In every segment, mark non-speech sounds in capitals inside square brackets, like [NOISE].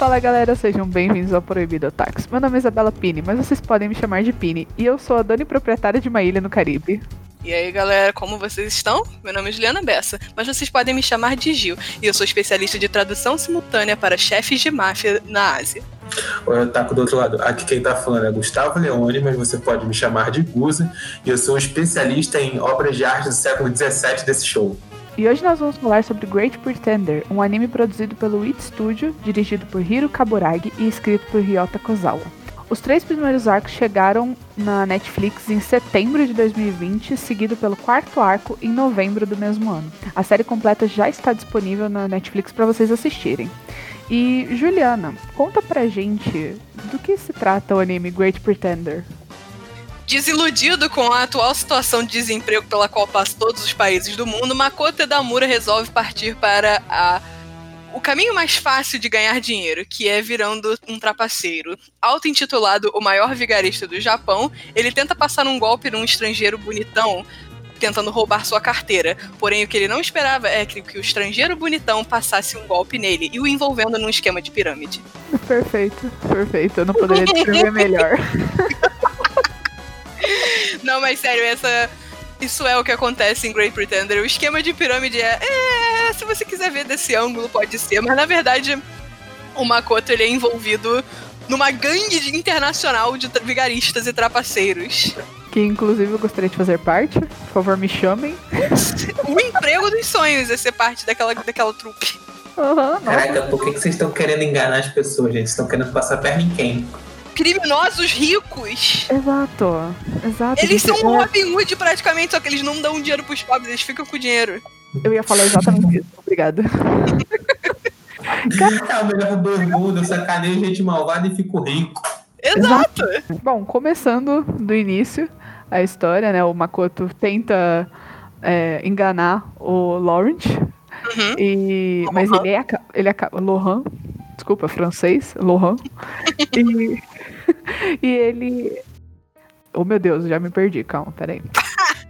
Fala galera, sejam bem-vindos ao Proibido Otakus. Meu nome é Isabela Pini, mas vocês podem me chamar de Pini, e eu sou a dona e proprietária de uma ilha no Caribe. E aí, galera, como vocês estão? Meu nome é Juliana Bessa, mas vocês podem me chamar de Gil, e eu sou especialista de tradução simultânea para chefes de máfia na Ásia. Oi, Otaku do outro lado. Aqui quem tá falando é Gustavo Leone, mas você pode me chamar de Guza, e eu sou um especialista em obras de arte do século XVII desse show. E hoje nós vamos falar sobre Great Pretender, um anime produzido pelo It Studio, dirigido por Hiro Kaburagi e escrito por Ryota Kozawa. Os três primeiros arcos chegaram na Netflix em setembro de 2020, seguido pelo quarto arco em novembro do mesmo ano. A série completa já está disponível na Netflix para vocês assistirem. E Juliana, conta pra gente do que se trata o anime Great Pretender. Desiludido com a atual situação de desemprego pela qual passa todos os países do mundo, Makoto Edamura resolve partir para a o caminho mais fácil de ganhar dinheiro, que é virando um trapaceiro. Auto-intitulado o maior vigarista do Japão, ele tenta passar um golpe num estrangeiro bonitão tentando roubar sua carteira. Porém, o que ele não esperava é que, que o estrangeiro bonitão passasse um golpe nele e o envolvendo num esquema de pirâmide. Perfeito, perfeito. Eu não poderia descrever melhor. [LAUGHS] [LAUGHS] não, mas sério, essa isso é o que acontece em Great Pretender. O esquema de pirâmide é, é, se você quiser ver desse ângulo, pode ser, mas na verdade o Makoto ele é envolvido numa gangue internacional de vigaristas e trapaceiros. Que inclusive eu gostaria de fazer parte. Por favor, me chamem. [LAUGHS] o emprego dos sonhos é ser parte daquela, daquela trupe. Uhum, Caraca, por que, que vocês estão querendo enganar as pessoas, gente? Vocês estão querendo passar perna em quem? Criminosos ricos. Exato, exato. Eles são um Robin Hood praticamente, só que eles não dão dinheiro pros pobres, eles ficam com o dinheiro. Eu ia falar exatamente isso, obrigada. [LAUGHS] é o melhor do mundo, eu sacaneio gente malvada e fico rico. Exato. Exato. Bom, começando do início a história, né? O Makoto tenta é, enganar o Laurent. Uhum. E, mas ele é ele é Lohan, desculpa, francês, Lohan. [LAUGHS] e [LAUGHS] e ele. Oh meu Deus, já me perdi, calma, peraí.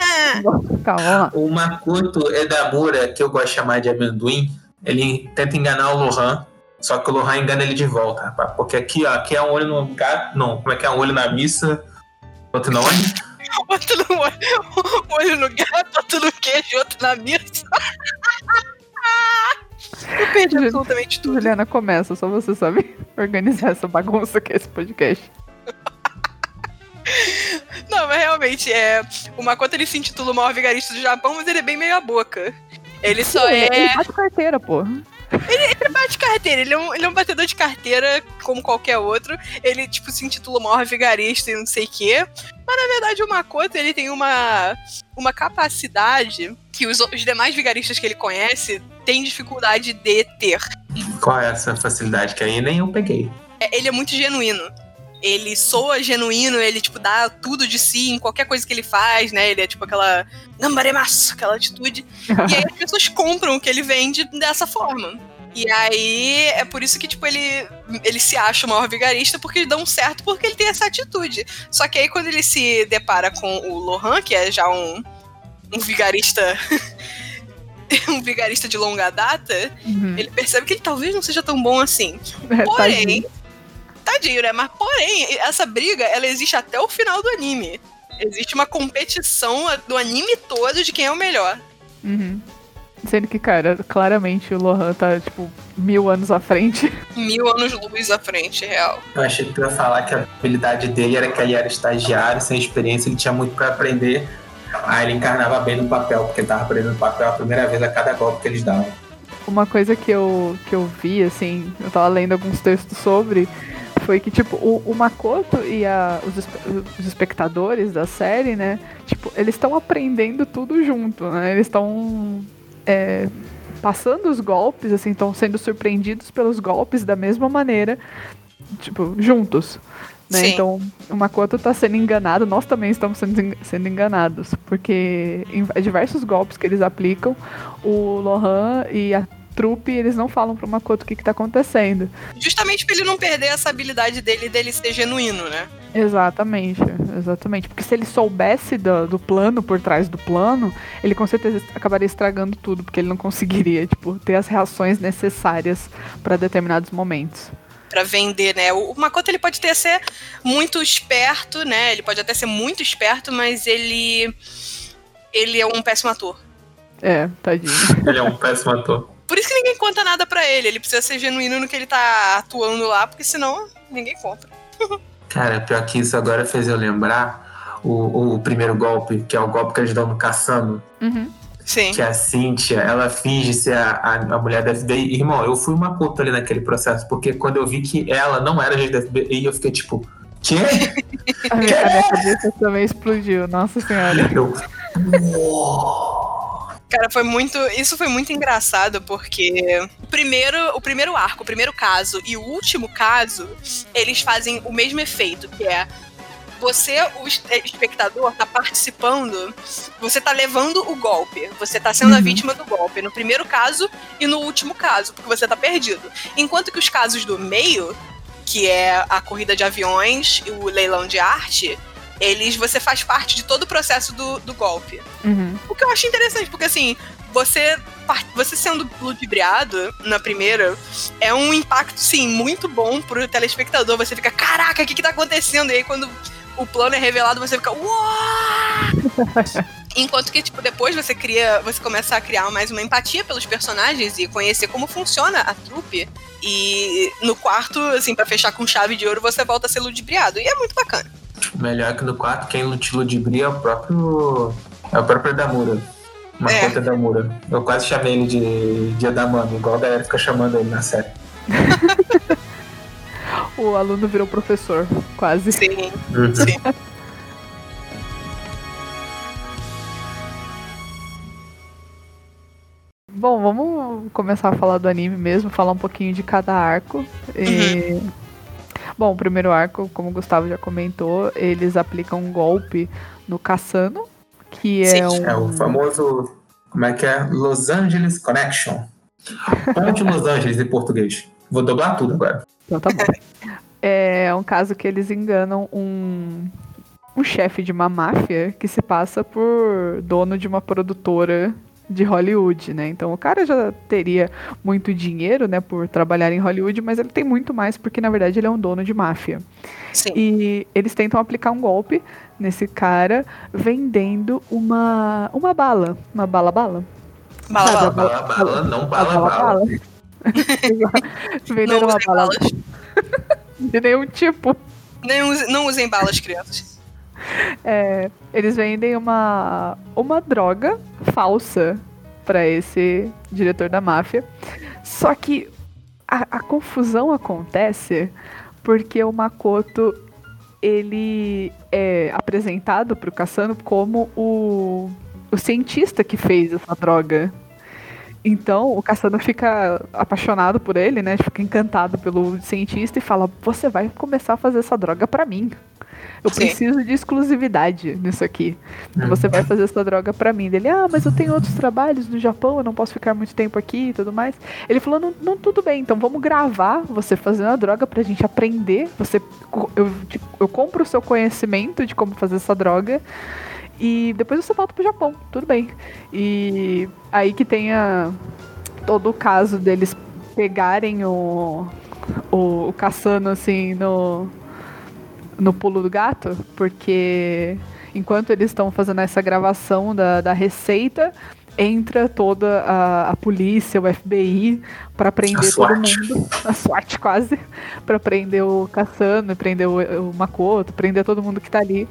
[LAUGHS] calma, O Makoto Edamura, que eu gosto de chamar de amendoim, ele tenta enganar o Lohan, só que o Lohan engana ele de volta, rapaz. Porque aqui, ó, aqui é um olho no gato. Não, como é que é um olho na missa? Outro na onde? [LAUGHS] outro no olho, um olho no gato, outro no queijo, outro na missa. Eu perdi absolutamente tudo. Juliana, começa, só você sabe [LAUGHS] organizar essa bagunça que é esse podcast. [LAUGHS] Não, mas realmente, é, o Makoto ele se intitula o maior vigarista do Japão, mas ele é bem meia boca. Ele só Sim, é. Ele bate carteira, pô. Ele, ele bate carteira, ele é, um, ele é um batedor de carteira como qualquer outro. Ele, tipo, se intitula o maior vigarista e não sei o quê. Mas na verdade o Makoto ele tem uma, uma capacidade que os, os demais vigaristas que ele conhece têm dificuldade de ter. Qual é essa facilidade que aí nem eu peguei? É, ele é muito genuíno ele soa genuíno, ele, tipo, dá tudo de si em qualquer coisa que ele faz, né? Ele é, tipo, aquela gambaremaço, aquela atitude. e aí as [LAUGHS] pessoas compram o que ele vende dessa forma. E aí é por isso que, tipo, ele, ele se acha o maior vigarista porque dão certo porque ele tem essa atitude. Só que aí quando ele se depara com o Lohan, que é já um, um vigarista. [LAUGHS] [LAUGHS] um vigarista de longa data, uhum. ele percebe que ele talvez não seja tão bom assim. É, Porém, tadinho, né? Mas porém, essa briga, ela existe até o final do anime. Existe uma competição do anime todo de quem é o melhor. Uhum. Sendo que, cara, claramente o Lohan tá, tipo, mil anos à frente. [LAUGHS] Mil anos luz à frente, real. Eu achei que tu ia falar que a habilidade dele era que ele era estagiário, sem experiência, ele tinha muito para aprender. Aí ele encarnava bem no papel, porque tava aprendendo papel a primeira vez a cada golpe que eles davam. Uma coisa que eu, que eu vi, assim, eu tava lendo alguns textos sobre, foi que, tipo, o, o Makoto e a, os, os espectadores da série, né? Tipo, eles estão aprendendo tudo junto, né? Eles estão é, passando os golpes, assim, estão sendo surpreendidos pelos golpes da mesma maneira, tipo, juntos. Né? Então, o Makoto está sendo enganado, nós também estamos sendo, sendo enganados, porque em diversos golpes que eles aplicam, o Lohan e a trupe eles não falam pro Makoto o que, que tá acontecendo. Justamente pra ele não perder essa habilidade dele dele ser genuíno, né? Exatamente, exatamente. Porque se ele soubesse do, do plano por trás do plano, ele com certeza acabaria estragando tudo, porque ele não [LAUGHS] conseguiria, tipo, ter as reações necessárias para determinados momentos. Para vender, né? O, o Makoto ele pode até ser muito esperto, né? Ele pode até ser muito esperto, mas ele ele é um péssimo ator. É, tadinho. [LAUGHS] ele é um péssimo ator. Por isso que ninguém conta nada para ele. Ele precisa ser genuíno no que ele tá atuando lá, porque senão ninguém compra. [LAUGHS] Cara, pior que isso agora fez eu lembrar o, o primeiro golpe, que é o golpe que eles dão no Caçando. Uhum. Sim. Que a Cynthia, ela finge ser a, a, a mulher da FBI. Irmão, eu fui uma puta ali naquele processo, porque quando eu vi que ela não era agente da FBI, eu fiquei tipo, quê? [LAUGHS] a, minha, a minha cabeça também explodiu, nossa senhora. Eu... Cara, foi muito. Isso foi muito engraçado, porque o primeiro, o primeiro arco, o primeiro caso e o último caso, eles fazem o mesmo efeito, que é você, o espectador, tá participando, você tá levando o golpe. Você tá sendo uhum. a vítima do golpe no primeiro caso e no último caso, porque você tá perdido. Enquanto que os casos do meio, que é a corrida de aviões e o leilão de arte, eles você faz parte de todo o processo do, do golpe. Uhum. O que eu acho interessante, porque assim, você, você sendo ludibriado na primeira é um impacto, sim, muito bom pro telespectador. Você fica, caraca, o que que tá acontecendo? E aí quando o plano é revelado, você fica, uau! [LAUGHS] Enquanto que, tipo, depois você cria. Você começa a criar mais uma empatia pelos personagens e conhecer como funciona a trupe. E no quarto, assim, para fechar com chave de ouro, você volta a ser ludibriado. E é muito bacana. Melhor que no quarto, quem te ludibria é o próprio. É o próprio Damura. Uma é. da Damura. Eu quase chamei ele de, de Adamami, igual a galera fica chamando ele na série. [LAUGHS] o aluno virou professor, quase. Sim. Uhum. Sim. Bom, vamos começar a falar do anime mesmo, falar um pouquinho de cada arco. E... Uhum. Bom, o primeiro arco, como o Gustavo já comentou, eles aplicam um golpe no Cassano, que é Sim, um... É o famoso, como é que é? Los Angeles Connection. Ponte Los Angeles em português. Vou dobrar tudo agora. Então tá bom. É um caso que eles enganam um, um chefe de uma máfia que se passa por dono de uma produtora de Hollywood, né? Então o cara já teria muito dinheiro, né, por trabalhar em Hollywood, mas ele tem muito mais porque na verdade ele é um dono de máfia. Sim. E eles tentam aplicar um golpe nesse cara vendendo uma uma bala, uma bala bala. Bala, bala, bala, bala, não bala, bala. bala. Vendendo uma bala. de nenhum tipo. Não, não usem balas, crianças. É, eles vendem uma, uma droga falsa para esse diretor da máfia. Só que a, a, confusão acontece porque o Makoto ele é apresentado para o Cassano como o, o cientista que fez essa droga. Então o Cassano fica apaixonado por ele, né? Fica encantado pelo cientista e fala: Você vai começar a fazer essa droga para mim. Eu Sim. preciso de exclusividade nisso aqui. Uhum. Você vai fazer essa droga para mim. Ele, ah, mas eu tenho outros trabalhos no Japão, eu não posso ficar muito tempo aqui e tudo mais. Ele falou, não, não tudo bem, então vamos gravar você fazendo a droga pra gente aprender. Você, eu, tipo, eu compro o seu conhecimento de como fazer essa droga. E depois você volta pro Japão, tudo bem. E aí que tenha todo o caso deles pegarem o, o, o Caçano assim no, no pulo do gato, porque enquanto eles estão fazendo essa gravação da, da receita, entra toda a, a polícia, o FBI, para prender todo mundo. A SWAT quase. para prender o Cassano, prender o, o Makoto, prender todo mundo que tá ali.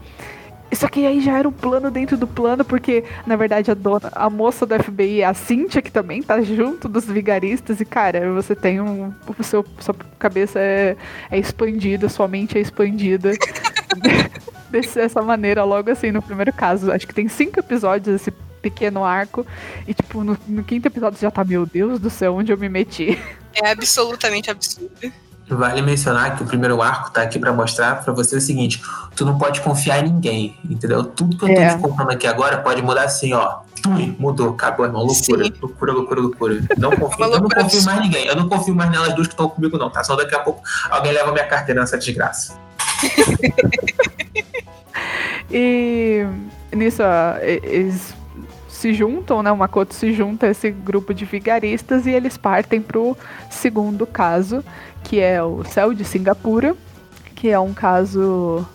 Só que aí já era um plano dentro do plano, porque na verdade a dona, a moça do FBI é a Cynthia, que também tá junto dos vigaristas, e cara, você tem um. O seu, sua cabeça é, é expandida, sua mente é expandida. [LAUGHS] dessa maneira, logo assim, no primeiro caso. Acho que tem cinco episódios esse pequeno arco. E, tipo, no, no quinto episódio já tá, meu Deus do céu, onde eu me meti. É absolutamente absurdo. Vale mencionar que o primeiro arco tá aqui para mostrar para você o seguinte: tu não pode confiar em ninguém, entendeu? Tudo que eu tô é. te contando aqui agora pode mudar assim, ó. Ui, mudou, acabou, irmão. Loucura, Sim. loucura, loucura, loucura. Não confio, eu não confio mais em ninguém. Eu não confio mais nelas duas que estão comigo, não, tá? Só daqui a pouco alguém leva minha carteira nessa desgraça. [LAUGHS] e nisso, ó, eles se juntam, né? O Makoto se junta a esse grupo de vigaristas e eles partem pro segundo caso, que é o Céu de Singapura, que é um caso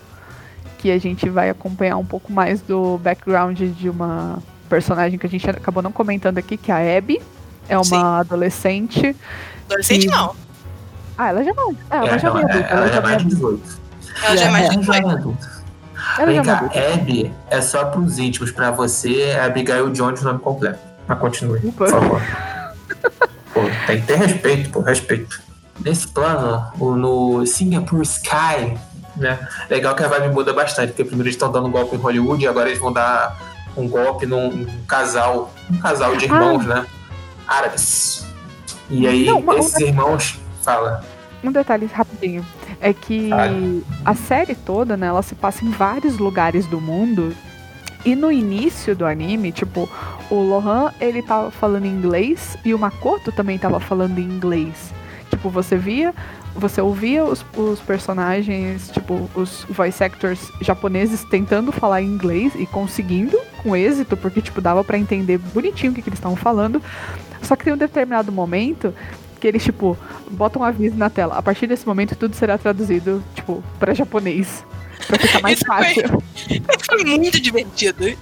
que a gente vai acompanhar um pouco mais do background de uma personagem que a gente acabou não comentando aqui, que é a Abby. É uma Sim. adolescente. Adolescente não. Ah, ela já não. É, ela, é, já não, é adulta. Ela, ela já é mais de 18. Ela já é mais de 18. Ela Vem cá, Abby é só pros íntimos. Pra você, é Abigail Jones o nome completo. Mas continue, por favor. pô, tem que ter respeito, pô, respeito. Nesse plano, no Singapore Sky, né? Legal que a vibe muda bastante, porque primeiro eles estão dando um golpe em Hollywood e agora eles vão dar um golpe num, casal, um casal de irmãos, ah. né? Árabes. E aí, Não, esses irmãos. Fala. Um detalhe rapidinho. É que a série toda, né, ela se passa em vários lugares do mundo. E no início do anime, tipo, o Lohan, ele tava falando inglês e o Makoto também tava falando inglês. Tipo, você via você ouvia os, os, personagens, tipo, os voice actors japoneses tentando falar inglês e conseguindo com êxito, porque, tipo, dava para entender bonitinho o que, que eles estavam falando. Só que tem um determinado momento que eles, tipo, botam um aviso na tela. A partir desse momento, tudo será traduzido, tipo, para japonês. Pra ficar mais fácil. Foi, foi muito divertido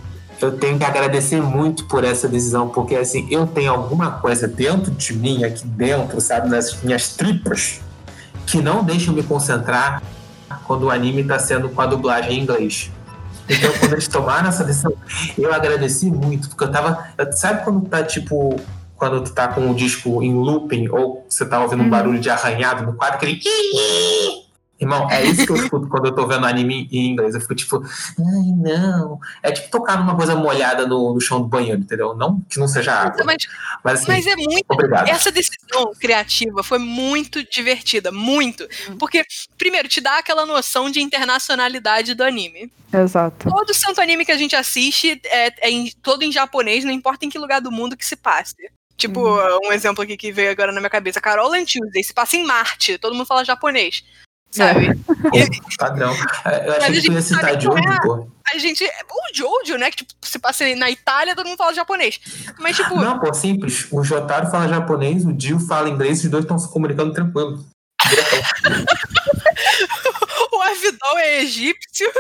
eu tenho que agradecer muito por essa decisão, porque assim, eu tenho alguma coisa dentro de mim, aqui dentro, sabe, nas minhas tripas, que não deixam me concentrar quando o anime está sendo com a dublagem em inglês. Então, quando eles tomaram essa decisão, eu agradeci muito, porque eu tava. Sabe quando tá tipo. Quando tu tá com o disco em looping, ou você tá ouvindo um uhum. barulho de arranhado no quadro, aquele. Irmão, é isso que eu escuto quando eu tô vendo anime em inglês. Eu fico tipo, ai, não. É tipo tocar numa coisa molhada no, no chão do banheiro, entendeu? Não que não seja água. Mas, mas, assim, mas é muito. Obrigado. Essa decisão criativa foi muito divertida, muito. Porque, primeiro, te dá aquela noção de internacionalidade do anime. Exato. Todo santo anime que a gente assiste é, é em, todo em japonês, não importa em que lugar do mundo que se passe. Tipo, uhum. um exemplo aqui que veio agora na minha cabeça. Carol Tuesday se passa em Marte, todo mundo fala japonês sabe? [LAUGHS] É. Padrão. É, eu achei que tu ia citar Jojo, é, pô. A gente. O Jojo, né? Que tipo, se passa na Itália, todo mundo fala japonês. Mas, tipo. Não, pô, simples. O Jotaro fala japonês, o Dio fala inglês, os dois estão se comunicando tranquilo. [LAUGHS] o Avidol é egípcio,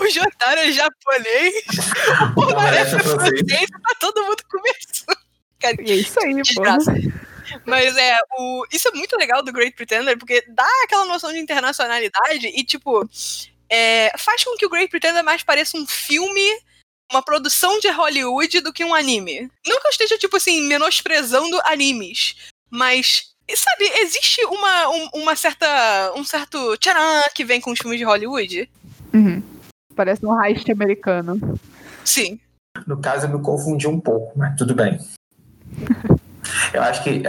o Jotaro é japonês, [LAUGHS] o Maré é francês, tá todo mundo conversando. Cara, é isso aí, pô. Mas é, o, isso é muito legal do Great Pretender, porque dá aquela noção de internacionalidade e, tipo, é, faz com que o Great Pretender mais pareça um filme, uma produção de Hollywood do que um anime. Não que eu esteja, tipo assim, menosprezando animes, mas sabe, existe uma, um, uma certa. um certo tcharam que vem com os filmes de Hollywood? Uhum. Parece um heist americano. Sim. No caso, eu me confundi um pouco, mas tudo bem. [LAUGHS] Eu acho que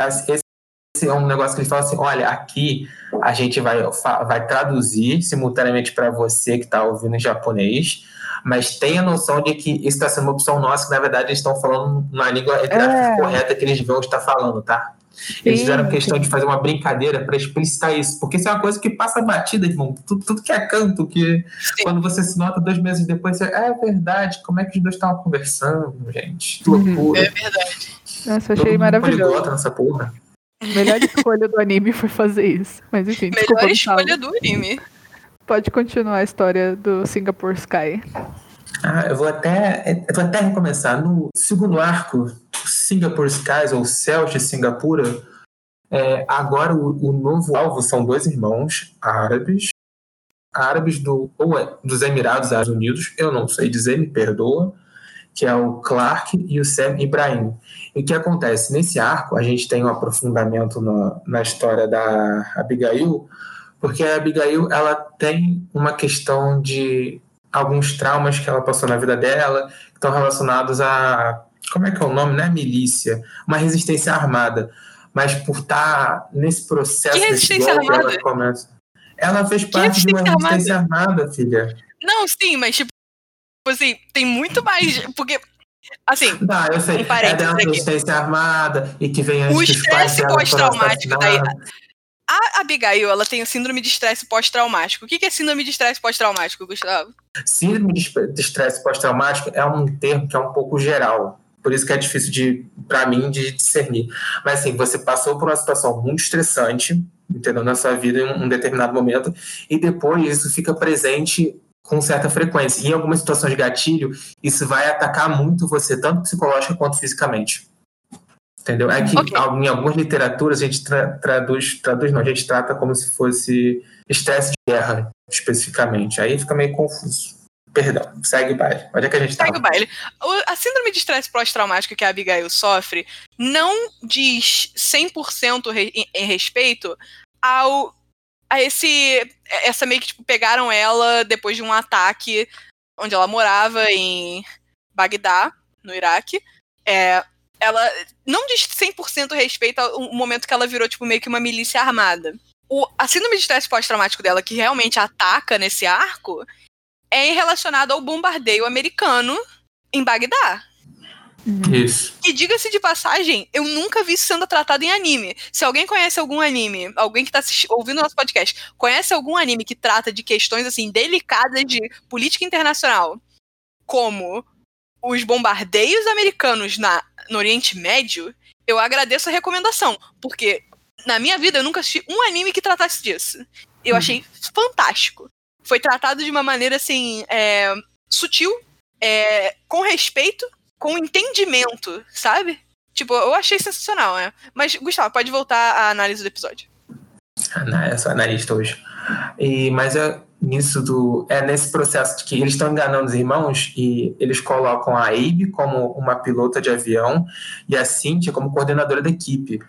esse é um negócio que eles falam assim: olha, aqui a gente vai, vai traduzir simultaneamente para você que está ouvindo em japonês, mas tenha noção de que isso está sendo uma opção nossa, que na verdade eles estão falando na língua é. correta que eles vão estar falando, tá? Eles sim, fizeram questão de fazer uma brincadeira para explicitar isso, porque isso é uma coisa que passa batida, irmão. Tudo, tudo que é canto, que sim. quando você se nota dois meses depois, você, é verdade, como é que os dois estavam conversando, gente? Que uhum. loucura. É verdade. Nossa, achei maravilhoso. nessa porra. A melhor escolha do anime foi fazer isso. Mas enfim, Melhor escolha do anime. Pode continuar a história do Singapore Sky. Ah, eu vou até, eu vou até recomeçar. No segundo arco, Singapore Skies, ou Céus de Singapura, é, agora o, o, novo alvo são dois irmãos árabes, árabes do, ou é, dos Emirados Árabes Unidos, eu não sei dizer, me perdoa, que é o Clark e o Sam Ibrahim. E o que acontece? Nesse arco, a gente tem um aprofundamento na, na história da Abigail, porque a Abigail ela tem uma questão de alguns traumas que ela passou na vida dela, que estão relacionados a. Como é que é o nome? Não é milícia, uma resistência armada. Mas por estar tá nesse processo. Que resistência golpe, armada? Ela, começa... ela fez parte de uma resistência armada? armada, filha. Não, sim, mas tipo, assim, tem muito mais. Porque Assim, não, eu sei. Um é da resistência armada e que vem antes O estresse pós-traumático daí. A Abigail, ela tem o síndrome de estresse pós-traumático. O que é síndrome de estresse pós-traumático, Gustavo? Síndrome de estresse pós-traumático é um termo que é um pouco geral. por isso que é difícil de, para mim, de discernir. Mas assim, você passou por uma situação muito estressante, entendeu, na sua vida em um determinado momento, e depois isso fica presente com certa frequência. E em algumas situações de gatilho, isso vai atacar muito você, tanto psicológica quanto fisicamente. Entendeu? É que okay. em algumas literaturas a gente tra traduz, traduz não, a gente trata como se fosse estresse de guerra, especificamente. Aí fica meio confuso. Perdão, segue o baile. Onde é que a gente Segue tava? o baile. A síndrome de estresse pós-traumático que a Abigail sofre não diz 100% re em respeito ao a esse essa meio que tipo, pegaram ela depois de um ataque onde ela morava em Bagdá, no Iraque. É, ela não diz 100% respeito ao momento que ela virou tipo meio que uma milícia armada. O, a síndrome de estresse pós-traumático dela que realmente ataca nesse arco é relacionado ao bombardeio americano em Bagdá. Uhum. Isso. E diga-se de passagem, eu nunca vi isso sendo tratado em anime. Se alguém conhece algum anime, alguém que está ouvindo nosso podcast, conhece algum anime que trata de questões assim delicadas de política internacional, como os bombardeios americanos na, no Oriente Médio, eu agradeço a recomendação, porque na minha vida eu nunca assisti um anime que tratasse disso. Eu uhum. achei fantástico foi tratado de uma maneira assim é, sutil, é, com respeito, com entendimento, sabe? Tipo, eu achei sensacional, né? Mas, Gustavo, pode voltar à análise do episódio. Eu sou analista hoje. E, mas é nisso do. É nesse processo de que eles estão enganando os irmãos e eles colocam a Abe como uma pilota de avião e a Cynthia como coordenadora da equipe.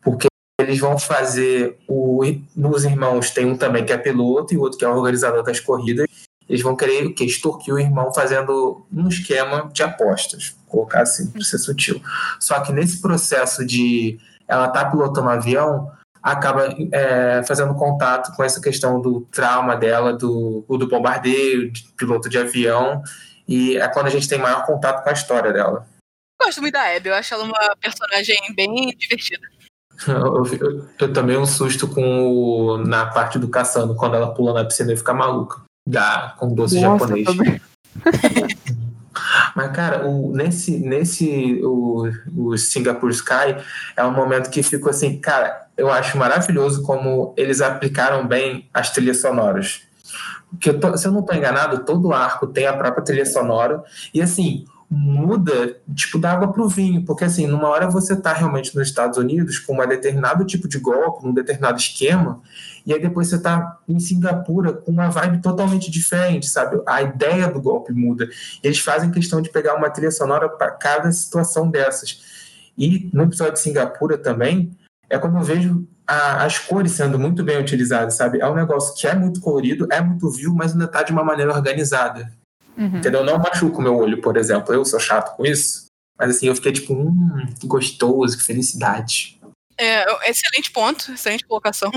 Porque eles vão fazer o nos irmãos tem um também que é piloto e outro que é organizador das corridas eles vão querer o que extorquir o irmão fazendo um esquema de apostas. Colocar assim para ser sutil. Só que nesse processo de ela tá pilotando um avião acaba é, fazendo contato com essa questão do trauma dela do do bombardeio de piloto de avião e é quando a gente tem maior contato com a história dela. Gosto muito da Abby eu acho ela uma personagem bem divertida. [LAUGHS] Eu, eu, eu tomei um susto com o, na parte do caçando, quando ela pula na piscina e fica maluca. Dá, com doce Nossa, japonês. [LAUGHS] Mas, cara, o, nesse, nesse o, o Singapore Sky é um momento que ficou assim, cara, eu acho maravilhoso como eles aplicaram bem as trilhas sonoras. Porque, se eu não estou enganado, todo arco tem a própria trilha sonora. E assim, muda, tipo, da água para o vinho, porque assim, numa hora você está realmente nos Estados Unidos com um determinado tipo de golpe, um determinado esquema, e aí depois você está em Singapura com uma vibe totalmente diferente, sabe? A ideia do golpe muda. Eles fazem questão de pegar uma trilha sonora para cada situação dessas. E no episódio de Singapura também, é quando eu vejo a, as cores sendo muito bem utilizadas, sabe? É um negócio que é muito colorido, é muito vivo, mas ainda está de uma maneira organizada. Uhum. Entendeu? Não machuca o meu olho, por exemplo. Eu sou chato com isso. Mas assim, eu fiquei tipo, hum, que gostoso, que felicidade. É, excelente ponto, excelente colocação.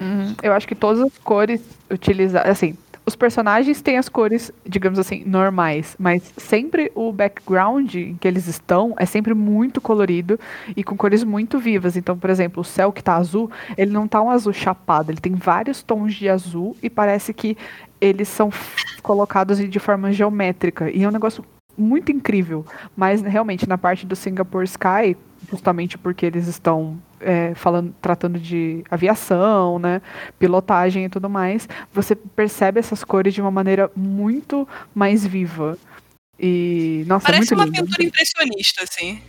Uhum. Eu acho que todas as cores utilizadas, assim, os personagens têm as cores, digamos assim, normais, mas sempre o background em que eles estão é sempre muito colorido e com cores muito vivas. Então, por exemplo, o céu que tá azul, ele não tá um azul chapado, ele tem vários tons de azul e parece que eles são colocados de forma geométrica. E é um negócio muito incrível. Mas realmente na parte do Singapore Sky, justamente porque eles estão é, falando, tratando de aviação, né, pilotagem e tudo mais, você percebe essas cores de uma maneira muito mais viva. E nossa, é parece é uma lindo. pintura impressionista, assim.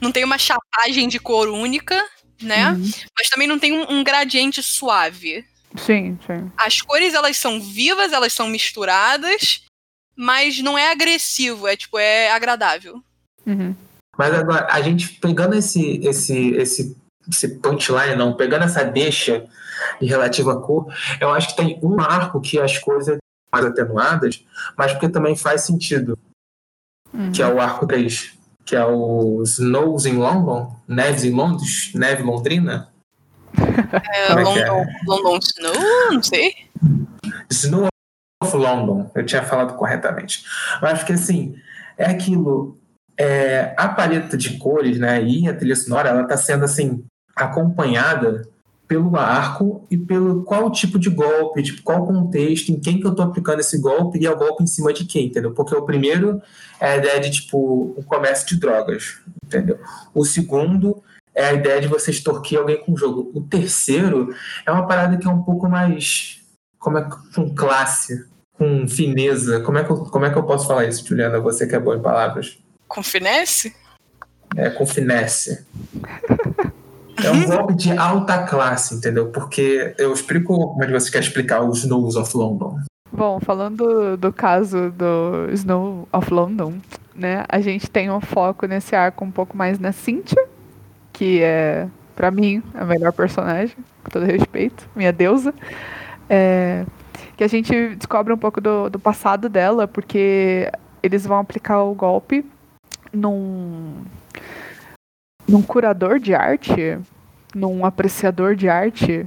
Não tem uma chapagem de cor única, né? Uhum. Mas também não tem um, um gradiente suave. Sim, sim. As cores, elas são vivas, elas são misturadas, mas não é agressivo, é tipo, é agradável. Uhum. Mas agora, a gente pegando esse, esse, esse, esse punchline, não, pegando essa deixa de relativa à cor, eu acho que tem um arco que as cores são mais atenuadas, mas porque também faz sentido. Uhum. Que é o arco 3, que é o Snows in London, Neves em Londres, Neve Londrina. É, London, é? London Snow? Não sei. Snow of London, eu tinha falado corretamente. Acho que assim, é aquilo. É, a paleta de cores, né, e a trilha sonora, ela está sendo assim acompanhada pelo arco e pelo qual tipo de golpe, tipo, qual contexto, em quem que eu tô aplicando esse golpe e é o golpe em cima de quem, entendeu? Porque o primeiro é a ideia de, tipo, o comércio de drogas, entendeu? O segundo é a ideia de você extorquir alguém com o jogo. O terceiro é uma parada que é um pouco mais, como é, com classe, com fineza. Como é que eu, como é que eu posso falar isso, Juliana? Você que é boa em palavras. Com finesse? É, com finesse. É um golpe de alta classe, entendeu? Porque eu explico como é que você quer explicar os Snows of London. Bom, falando do caso do Snow of London, né? A gente tem um foco nesse arco um pouco mais na Cynthia, que é, para mim, a melhor personagem, com todo respeito, minha deusa. É, que a gente descobre um pouco do, do passado dela, porque eles vão aplicar o golpe num num curador de arte, num apreciador de arte.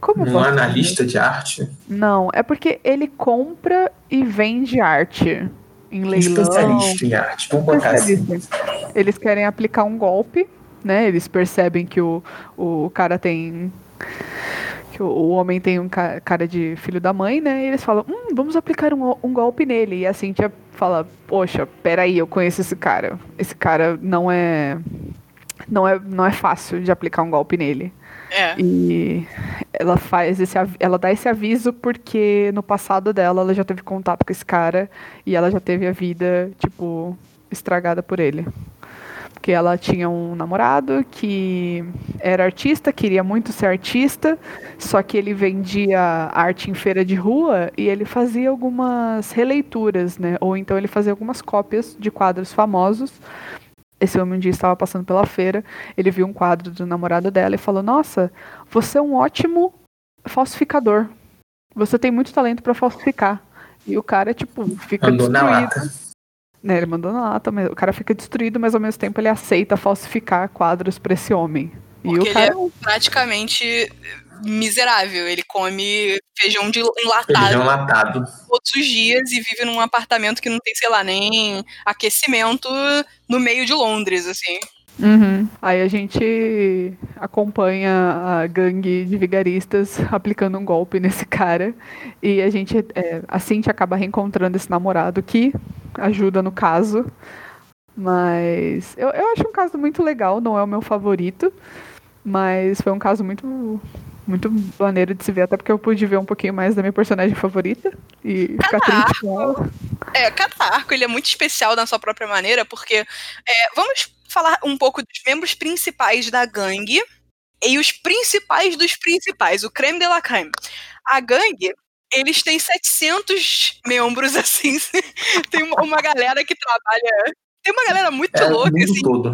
Como num analista de arte? Não, é porque ele compra e vende arte em leilão. Especialista em arte, vamos botar assim. Eles querem aplicar um golpe, né? Eles percebem que o, o cara tem que o, homem tem um cara de filho da mãe, né? E eles falam, hum, vamos aplicar um, um golpe nele. E a Cintia fala, poxa, peraí, eu conheço esse cara. Esse cara não é não é, não é fácil de aplicar um golpe nele. É. E ela faz esse ela dá esse aviso porque no passado dela ela já teve contato com esse cara e ela já teve a vida, tipo, estragada por ele. Porque ela tinha um namorado que era artista, queria muito ser artista, só que ele vendia arte em feira de rua e ele fazia algumas releituras, né? Ou então ele fazia algumas cópias de quadros famosos esse homem um dia estava passando pela feira, ele viu um quadro do namorado dela e falou: Nossa, você é um ótimo falsificador. Você tem muito talento para falsificar. E o cara, tipo, fica mandou destruído. Né, ele mandou na lata, mas o cara fica destruído, mas ao mesmo tempo ele aceita falsificar quadros para esse homem. Porque e o cara... ele é praticamente miserável. Ele come feijão de enlatado, feijão enlatado todos os dias e vive num apartamento que não tem, sei lá, nem aquecimento no meio de Londres, assim. Uhum. Aí a gente acompanha a gangue de vigaristas aplicando um golpe nesse cara. E a gente, é, assim, a acaba reencontrando esse namorado que ajuda no caso. Mas eu, eu acho um caso muito legal, não é o meu favorito. Mas foi um caso muito muito maneiro de se ver, até porque eu pude ver um pouquinho mais da minha personagem favorita e ficar triste com ela. É, cada arco ele é muito especial na sua própria maneira, porque é, vamos falar um pouco dos membros principais da gangue e os principais dos principais, o creme de la creme. A gangue, eles têm 700 membros, [LAUGHS] assim, tem uma galera que trabalha... Tem uma galera muito é, louca, assim. Todo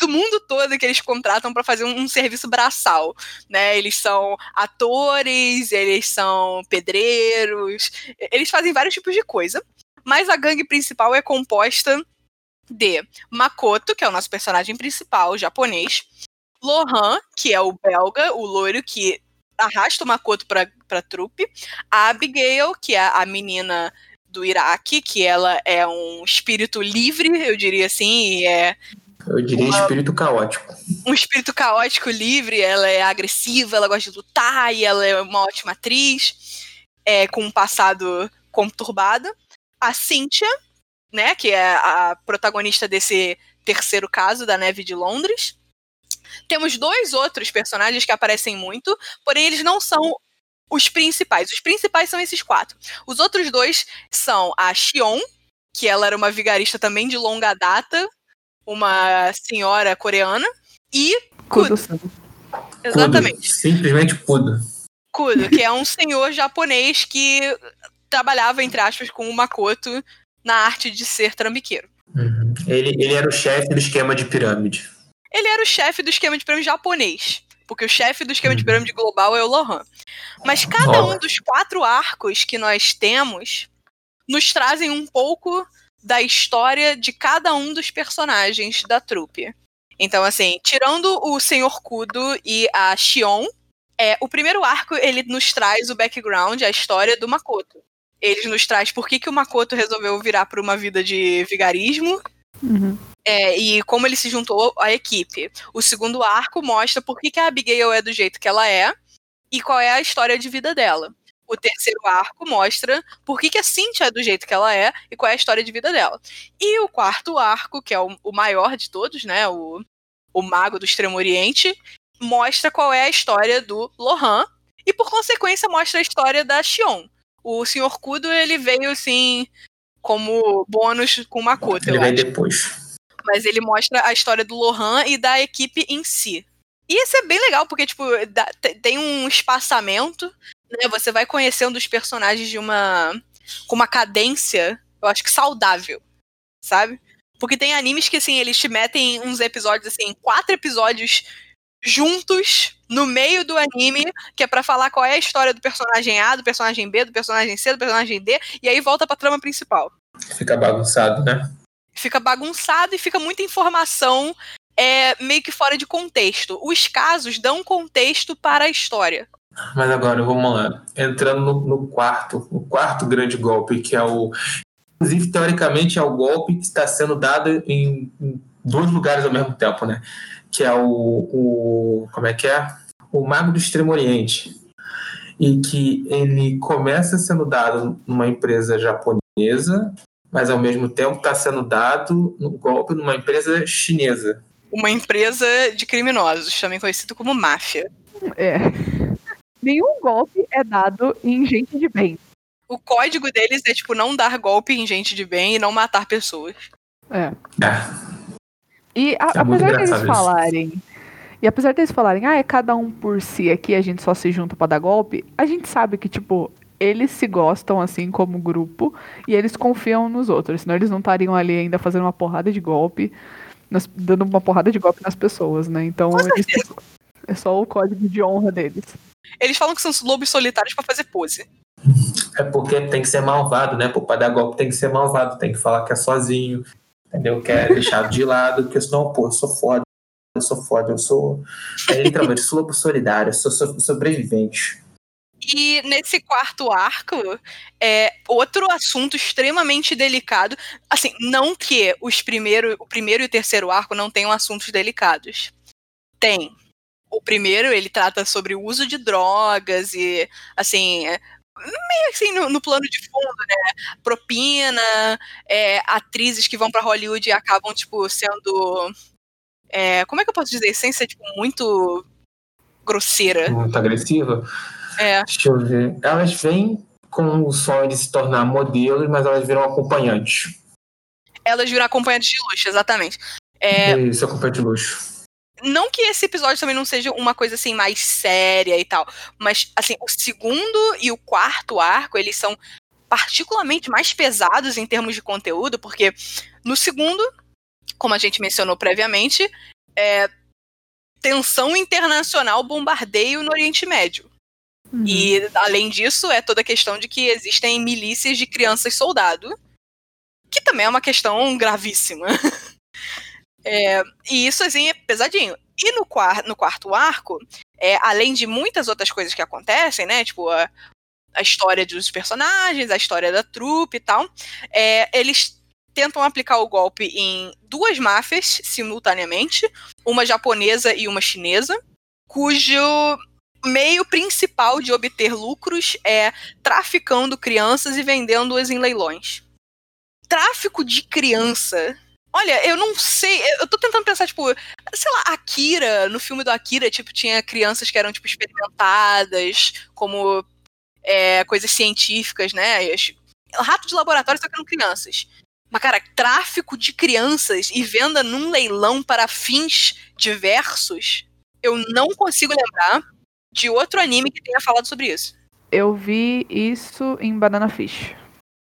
do mundo todo que eles contratam para fazer um, um, serviço braçal, né? Eles são atores, eles são pedreiros, eles fazem vários tipos de coisa. Mas a gangue principal é composta de Makoto, que é o nosso personagem principal, japonês, Lohan, que é o belga, o loiro que arrasta o Makoto pra, pra trupe, a Abigail, que é a menina do Iraque, que ela é um espírito livre, eu diria assim, e é eu diria uma, espírito caótico. Um espírito caótico livre, ela é agressiva, ela gosta de lutar e ela é uma ótima atriz, é, com um passado conturbado. A Cynthia, né, que é a protagonista desse terceiro caso da Neve de Londres. Temos dois outros personagens que aparecem muito, porém eles não são os principais. Os principais são esses quatro. Os outros dois são a Xion, que ela era uma vigarista também de longa data, uma senhora coreana, e Kudo. Exatamente. Kudo. Simplesmente Kudo. Kudo, que é um senhor japonês que trabalhava, entre aspas, com o Makoto na arte de ser trambiqueiro. Uhum. Ele, ele era o chefe do esquema de pirâmide. Ele era o chefe do esquema de pirâmide japonês. Porque o chefe do esquema uhum. de pirâmide global é o Lohan. Mas cada um dos quatro arcos que nós temos nos trazem um pouco da história de cada um dos personagens da trupe. Então, assim, tirando o Senhor Kudo e a Xion, é, o primeiro arco ele nos traz o background, a história do Makoto. Ele nos traz por que, que o Makoto resolveu virar para uma vida de vigarismo. Uhum. É, e como ele se juntou à equipe. O segundo arco mostra por que, que a Abigail é do jeito que ela é e qual é a história de vida dela. O terceiro arco mostra por que, que a Cynthia é do jeito que ela é e qual é a história de vida dela. E o quarto arco, que é o, o maior de todos, né? O, o Mago do Extremo Oriente, mostra qual é a história do Lohan e, por consequência, mostra a história da Xion. O Sr. Kudo, ele veio, assim, como bônus com Makoto. Ele vem depois. Mas ele mostra a história do Lohan e da equipe em si. E isso é bem legal, porque, tipo, dá, tem um espaçamento, né? Você vai conhecendo os personagens de uma. com uma cadência, eu acho que saudável, sabe? Porque tem animes que, assim, eles te metem uns episódios, assim, quatro episódios juntos no meio do anime, que é para falar qual é a história do personagem A, do personagem B, do personagem C, do personagem D, e aí volta pra trama principal. Fica bagunçado, né? Fica bagunçado e fica muita informação é, meio que fora de contexto. Os casos dão contexto para a história. Mas agora, vamos lá. Entrando no, no quarto, o quarto grande golpe, que é o. Inclusive, teoricamente, é o golpe que está sendo dado em, em dois lugares ao mesmo tempo, né? Que é o, o como é que é? O Mago do Extremo Oriente. E que ele começa sendo dado numa empresa japonesa, mas ao mesmo tempo está sendo dado no golpe numa empresa chinesa. Uma empresa de criminosos, também conhecido como máfia. É. Nenhum golpe é dado em gente de bem. O código deles é tipo não dar golpe em gente de bem e não matar pessoas. É. é. E a, é apesar deles isso. falarem. E apesar deles falarem, ah, é cada um por si aqui, a gente só se junta para dar golpe, a gente sabe que, tipo, eles se gostam assim como grupo e eles confiam nos outros, senão eles não estariam ali ainda fazendo uma porrada de golpe, nas, dando uma porrada de golpe nas pessoas, né? Então eles, é só o código de honra deles. Eles falam que são lobos solitários para fazer pose. É porque tem que ser malvado, né? Para dar golpe tem que ser malvado, tem que falar que é sozinho, entendeu? Que é deixado de lado, senão, pô, eu sou foda, eu sou foda, eu sou. É, literalmente, sou lobo solidário, eu sou, sou sobrevivente. E nesse quarto arco, é outro assunto extremamente delicado. Assim, não que os primeiro, o primeiro e o terceiro arco não tenham assuntos delicados. Tem. O primeiro, ele trata sobre o uso de drogas e, assim, meio assim no, no, plano de fundo, né? Propina, é, atrizes que vão para Hollywood e acabam, tipo, sendo. É, como é que eu posso dizer? Sem ser, tipo, muito grosseira. Muito agressiva? É. Deixa eu ver. Elas vêm com o sonho de se tornar modelos, mas elas viram acompanhantes. Elas viram acompanhantes de luxo, exatamente. É... Isso, acompanhante de luxo. Não que esse episódio também não seja uma coisa assim mais séria e tal, mas assim, o segundo e o quarto arco, eles são particularmente mais pesados em termos de conteúdo, porque no segundo, como a gente mencionou previamente, é tensão internacional, bombardeio no Oriente Médio. Uhum. E além disso, é toda a questão de que existem milícias de crianças soldado, que também é uma questão gravíssima. [LAUGHS] É, e isso, assim, é pesadinho. E no, no quarto arco, é, além de muitas outras coisas que acontecem, né? Tipo, a, a história dos personagens, a história da trupe e tal, é, eles tentam aplicar o golpe em duas máfias simultaneamente, uma japonesa e uma chinesa, cujo meio principal de obter lucros é traficando crianças e vendendo-as em leilões. Tráfico de criança Olha, eu não sei, eu tô tentando pensar, tipo, sei lá, Akira, no filme do Akira, tipo, tinha crianças que eram, tipo, experimentadas como é, coisas científicas, né? Rato de laboratório, só que eram crianças. Mas, cara, tráfico de crianças e venda num leilão para fins diversos, eu não consigo lembrar de outro anime que tenha falado sobre isso. Eu vi isso em Banana Fish.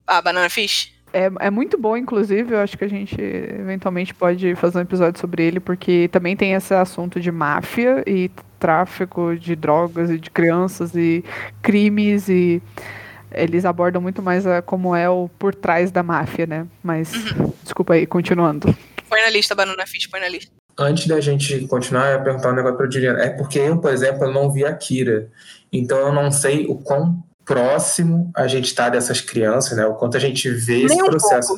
Ah, Banana Fish? É, é muito bom, inclusive, eu acho que a gente eventualmente pode fazer um episódio sobre ele, porque também tem esse assunto de máfia e tráfico de drogas e de crianças e crimes e eles abordam muito mais a, como é o por trás da máfia, né? Mas, uhum. desculpa aí, continuando. Põe na lista, Banana Fish, põe na lista. Antes da gente continuar, eu ia perguntar um negócio pra Juliana. É porque eu, por exemplo, eu não vi a Kira. Então eu não sei o quão próximo a gente está dessas crianças, né? O quanto a gente vê Nem esse processo.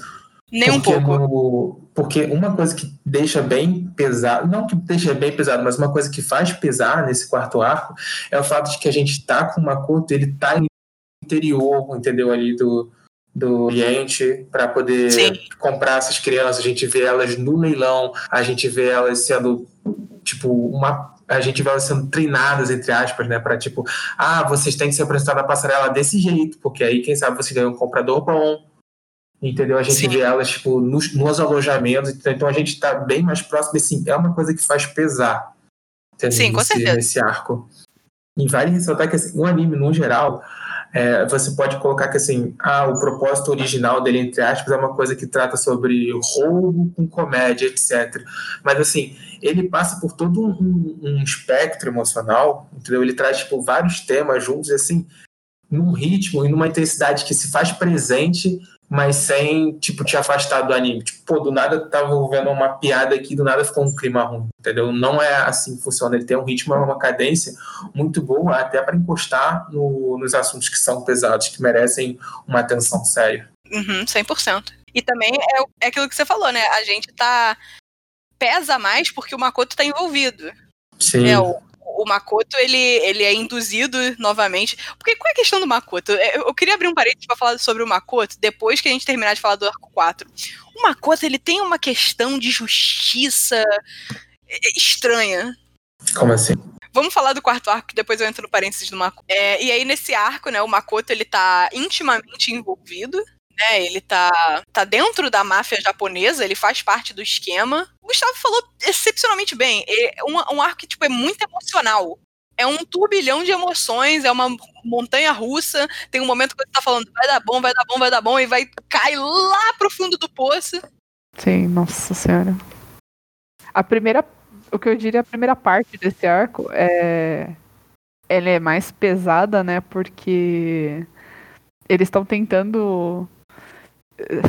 Nem um pouco. No, porque uma coisa que deixa bem pesado, não que deixa bem pesado, mas uma coisa que faz pesar nesse quarto arco é o fato de que a gente tá com uma Makoto, ele tá no interior, entendeu? Ali do, do Oriente para poder Sim. comprar essas crianças. A gente vê elas no leilão, a gente vê elas sendo tipo uma a gente elas sendo treinadas entre aspas, né, para tipo, ah, vocês têm que se apresentar na passarela desse jeito, porque aí quem sabe você ganha um comprador bom. Entendeu? A gente Sim. vê elas tipo nos, nos alojamentos, então a gente está bem mais próximo assim, é uma coisa que faz pesar. Sim, com nesse, certeza. Nesse arco. E vale ressaltar que assim, o anime no geral, é, você pode colocar que assim, ah, o propósito original dele, entre aspas, é uma coisa que trata sobre roubo com comédia, etc. Mas assim, ele passa por todo um, um espectro emocional, entendeu? Ele traz tipo, vários temas juntos, assim, num ritmo e numa intensidade que se faz presente mas sem, tipo, te afastar do anime. Tipo, pô, do nada tava vendo uma piada aqui, do nada ficou um clima ruim, entendeu? Não é assim que funciona. Ele tem um ritmo, uma cadência muito boa, até para encostar no, nos assuntos que são pesados, que merecem uma atenção séria. Uhum, 100%. E também é, é aquilo que você falou, né? A gente tá. pesa mais porque o Makoto tá envolvido. Sim. É, o, o Makoto, ele, ele é induzido novamente. Porque qual é a questão do Makoto? É, eu, queria abrir um parênteses para falar sobre o Makoto depois que a gente terminar de falar do arco 4. O Makoto, ele tem uma questão de justiça é, estranha. Como assim? Vamos falar do quarto arco, que depois eu entro no parênteses do Makoto. É, e aí, nesse arco, né, o Makoto, ele tá intimamente envolvido né? Ele tá, tá dentro da máfia japonesa, ele faz parte do esquema. O Gustavo falou excepcionalmente bem. É um, um arco que tipo, é muito emocional. É um turbilhão de emoções, é uma montanha russa. Tem um momento que você tá falando, vai dar bom, vai dar bom, vai dar bom, e vai cair lá pro fundo do poço. Sim, nossa senhora. A primeira. O que eu diria, a primeira parte desse arco é. Ela é mais pesada, né? Porque eles estão tentando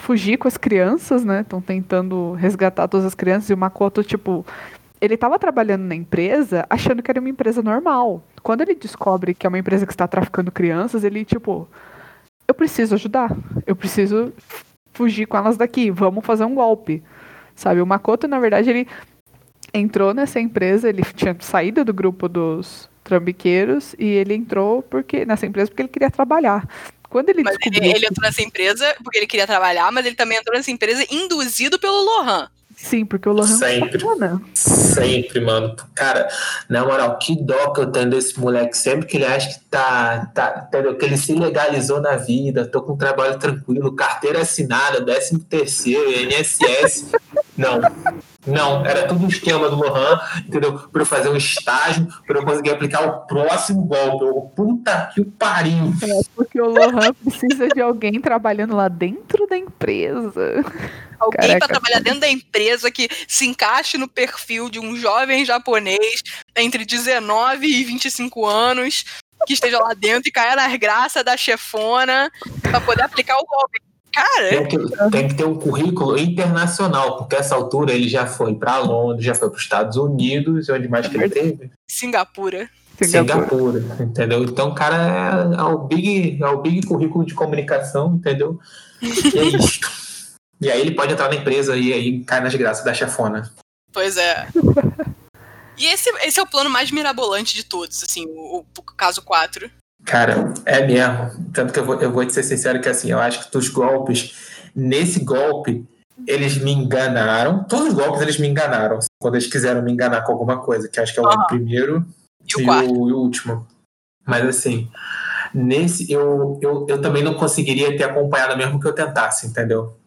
fugir com as crianças, né? Estão tentando resgatar todas as crianças e o Makoto, tipo, ele estava trabalhando na empresa achando que era uma empresa normal. Quando ele descobre que é uma empresa que está traficando crianças, ele, tipo, eu preciso ajudar. Eu preciso fugir com elas daqui. Vamos fazer um golpe. Sabe? O Makoto, na verdade, ele entrou nessa empresa, ele tinha saído do grupo dos trambiqueiros e ele entrou porque nessa empresa porque ele queria trabalhar. Quando ele mas descobriu. Ele, ele entrou nessa empresa porque ele queria trabalhar, mas ele também entrou nessa empresa induzido pelo Lohan. Sim, porque o Lohan sempre, sempre, mano. Cara, na moral, que dó que eu tenho desse moleque. Sempre que ele acha que tá, tá entendeu? que ele se legalizou na vida, tô com um trabalho tranquilo, carteira assinada, 13 terceiro, INSS. Não, não, era tudo um esquema do Lohan, entendeu? Para eu fazer um estágio, para eu conseguir aplicar o próximo golpe. Eu, puta que o pariu. É, porque o Lohan precisa de alguém trabalhando lá dentro da empresa. Alguém para trabalhar dentro da empresa que se encaixe no perfil de um jovem japonês entre 19 e 25 anos, que esteja lá dentro e caia nas graças da chefona para poder aplicar o golpe. Cara, tem que, tem que ter um currículo internacional, porque essa altura ele já foi para Londres, já foi para os Estados Unidos, onde mais que ele teve? Singapura. Singapura, entendeu? Então, o cara é, é, o big, é o big currículo de comunicação, entendeu? E é isso. e aí ele pode entrar na empresa e aí cai nas graças da chefona. Pois é. E esse, esse é o plano mais mirabolante de todos, assim, o, o caso 4. Cara, é mesmo. Tanto que eu vou, eu vou te ser sincero que assim, eu acho que dos golpes, nesse golpe, eles me enganaram. Todos os golpes eles me enganaram. Quando eles quiseram me enganar com alguma coisa, que acho que é o uhum. primeiro e, o, o, e o último. Mas assim, nesse eu, eu, eu também não conseguiria ter acompanhado mesmo que eu tentasse, entendeu?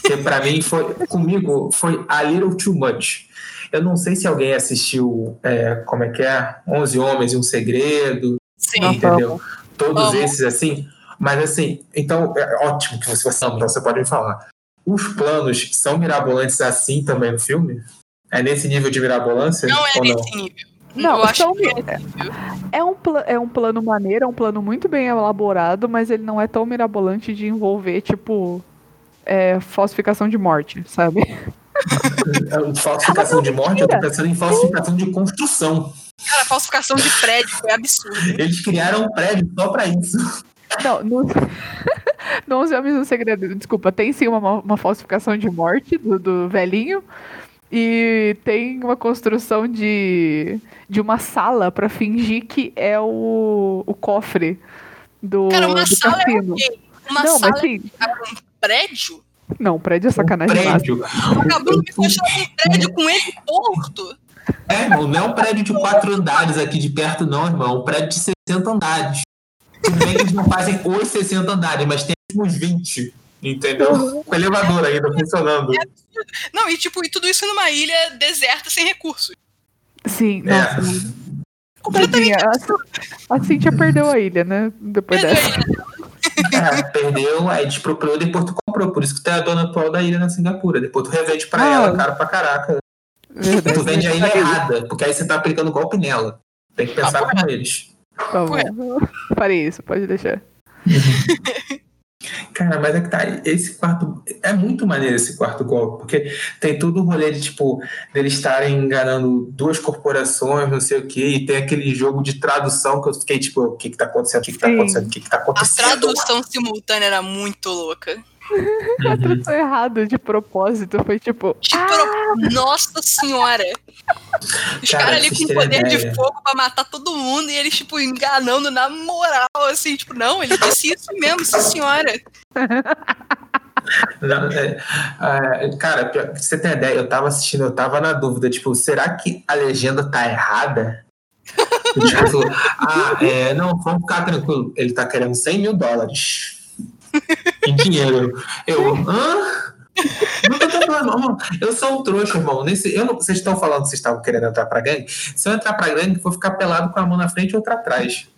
Porque pra mim foi, comigo, foi a little too much. Eu não sei se alguém assistiu, é, como é que é? 11 Homens e um Segredo, Sim. Entendeu? Todos esses, assim. Mas, assim, então, é ótimo que você, então você pode me falar. Os planos são mirabolantes assim também no filme? É nesse nível de mirabolância? Não é nesse não? nível. Não, são, é, é, um é um plano maneiro, é um plano muito bem elaborado, mas ele não é tão mirabolante de envolver, tipo, é, falsificação de morte, sabe? [LAUGHS] falsificação de morte, eu tô pensando em falsificação de construção. Cara, falsificação de prédio foi absurdo. Eles criaram um prédio só pra isso. Não, no... no 11 Homens no Segredo, desculpa, tem sim uma, uma falsificação de morte do, do velhinho. E tem uma construção de, de uma sala para fingir que é o, o cofre do, Cara, uma do sala cassino. é. Uma Não, sala mas sim. é um prédio? Não, prédio é sacanagem. Um prédio. O Cabrudo me fechou um prédio com ele torto. É, irmão, não é um prédio de quatro andares aqui de perto, não, irmão. É um prédio de 60 andares. Tudo bem que eles não fazem os 60 andares, mas tem uns 20. Entendeu? Com elevador ainda funcionando. Não, e tipo, e tudo isso numa ilha deserta sem recursos. Sim, É. nossa. Tadinha, a, a Cintia perdeu a ilha, né? Depois Perdeu dessa. É, perdeu, aí despropriou, depois tu comprou. Por isso que tu é a dona atual da ilha na Singapura. Depois tu revende pra Ah. ela, caro pra caraca. Verdade. Tu vende a ilha errada, porque aí você tá aplicando golpe nela. Tem que pensar Ah, com eles. Tá bom. Farei isso, pode deixar. [LAUGHS] Cara, mas é que tá. Esse quarto. É muito maneiro esse quarto golpe, porque tem todo o rolê de, tipo, deles estarem enganando duas corporações, não sei o quê, e tem aquele jogo de tradução que eu fiquei, tipo, o que que tá acontecendo, o que que tá acontecendo, o que que tá A acontecendo. tradução simultânea era muito louca. A Uhum. tradução errada de propósito foi tipo. Tipo, nossa senhora. Os Cara, caras ali vocês com poder de ideia. fogo pra matar todo mundo e eles, tipo, enganando na moral, assim, tipo, não, ele disse isso mesmo, sim senhora. Não, é, é, cara, pra você ter ideia, eu tava assistindo, eu tava na dúvida, tipo, será que a legenda tá errada? [LAUGHS] Tipo, ah, é, não, vamos ficar tranquilo. Ele tá querendo 100 mil dólares em dinheiro. Eu, hã? Não. Eu sou um trouxa, irmão. Nesse, eu não, vocês estão falando que vocês estavam querendo entrar pra gangue? Se eu entrar pra gangue, eu vou ficar pelado com a mão na frente e outra atrás.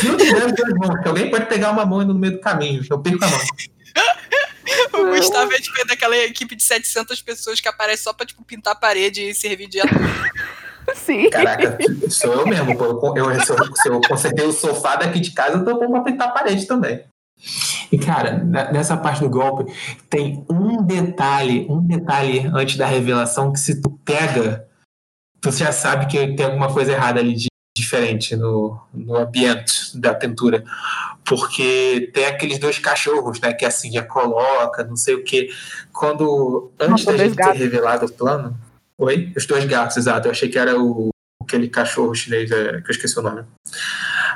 Se eu tiver as duas mãos, que alguém pode pegar uma mão no meio do caminho, eu perco a mão. O Gustavo é, tipo, daquela equipe de 700 pessoas que aparece só pra, tipo, pintar a parede e servir de ator. Sim. Caraca, sou eu mesmo. Eu, eu, se, eu, se eu consertei o sofá daqui de casa, eu tô bom pra pintar a parede também. E, cara, nessa parte do golpe, tem um detalhe, um detalhe antes da revelação que se tu pega, tu já sabe que tem alguma coisa errada ali de diferente no, no ambiente da pintura. Porque tem aqueles dois cachorros, né, que a Cindy coloca, não sei o quê. Quando, antes Nossa, da gente ter gatos. revelado o plano... Oi? Os dois gatos, exato. Eu achei que era o, aquele cachorro chinês, é, que eu esqueci o nome.